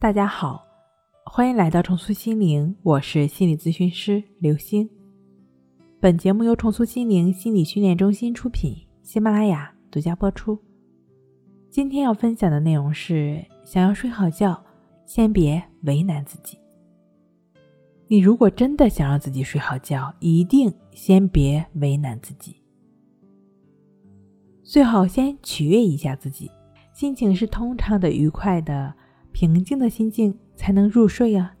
大家好，欢迎来到重塑心灵，我是心理咨询师刘星。本节目由重塑心灵心理训练中心出品，喜马拉雅独家播出。今天要分享的内容是：想要睡好觉，先别为难自己。你如果真的想让自己睡好觉，一定先别为难自己，最好先取悦一下自己，心情是通畅的、愉快的。平静的心境才能入睡啊。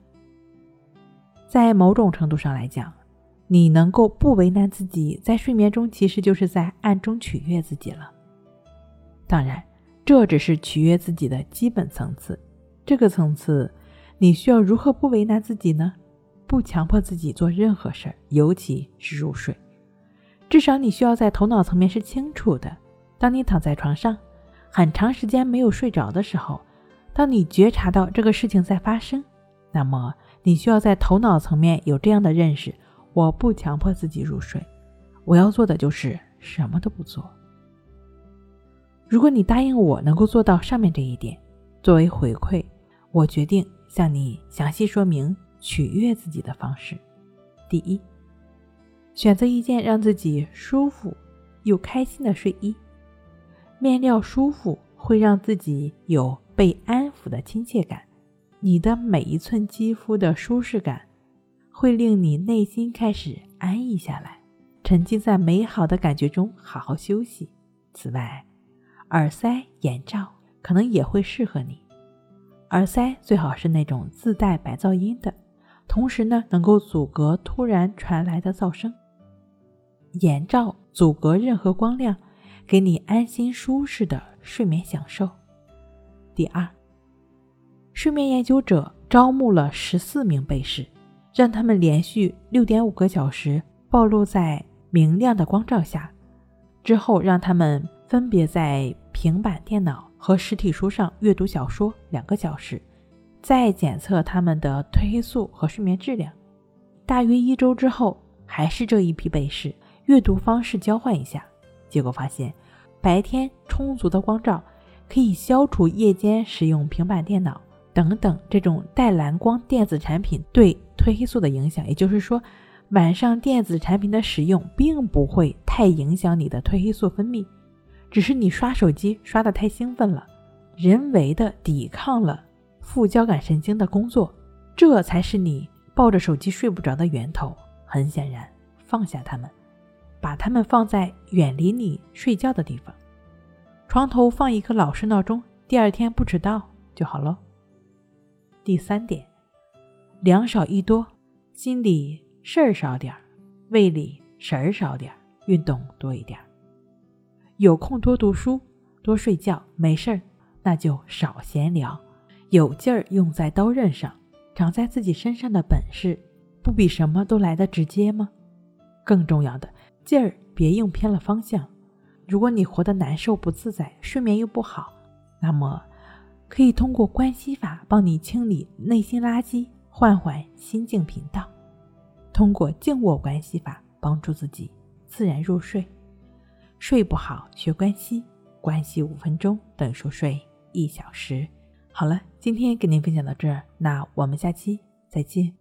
在某种程度上来讲，你能够不为难自己，在睡眠中其实就是在暗中取悦自己了。当然，这只是取悦自己的基本层次。这个层次，你需要如何不为难自己呢？不强迫自己做任何事儿，尤其是入睡。至少你需要在头脑层面是清楚的。当你躺在床上，很长时间没有睡着的时候。当你觉察到这个事情在发生，那么你需要在头脑层面有这样的认识：我不强迫自己入睡，我要做的就是什么都不做。如果你答应我能够做到上面这一点，作为回馈，我决定向你详细说明取悦自己的方式。第一，选择一件让自己舒服又开心的睡衣，面料舒服会让自己有。被安抚的亲切感，你的每一寸肌肤的舒适感，会令你内心开始安逸下来，沉浸在美好的感觉中，好好休息。此外，耳塞、眼罩可能也会适合你。耳塞最好是那种自带白噪音的，同时呢，能够阻隔突然传来的噪声。眼罩阻隔任何光亮，给你安心舒适的睡眠享受。第二，睡眠研究者招募了十四名被试，让他们连续六点五个小时暴露在明亮的光照下，之后让他们分别在平板电脑和实体书上阅读小说两个小时，再检测他们的褪黑素和睡眠质量。大约一周之后，还是这一批被试，阅读方式交换一下，结果发现，白天充足的光照。可以消除夜间使用平板电脑等等这种带蓝光电子产品对褪黑素的影响。也就是说，晚上电子产品的使用并不会太影响你的褪黑素分泌，只是你刷手机刷得太兴奋了，人为的抵抗了副交感神经的工作，这才是你抱着手机睡不着的源头。很显然，放下它们，把它们放在远离你睡觉的地方。床头放一个老式闹钟，第二天不迟到就好了。第三点，粮少一多，心里事儿少点儿，胃里食儿少点儿，运动多一点儿。有空多读书，多睡觉，没事儿那就少闲聊，有劲儿用在刀刃上，长在自己身上的本事，不比什么都来的直接吗？更重要的，劲儿别用偏了方向。如果你活得难受不自在，睡眠又不好，那么可以通过关系法帮你清理内心垃圾，换换心境频道。通过静卧关系法帮助自己自然入睡。睡不好学关系，关系五分钟等于熟睡一小时。好了，今天跟您分享到这儿，那我们下期再见。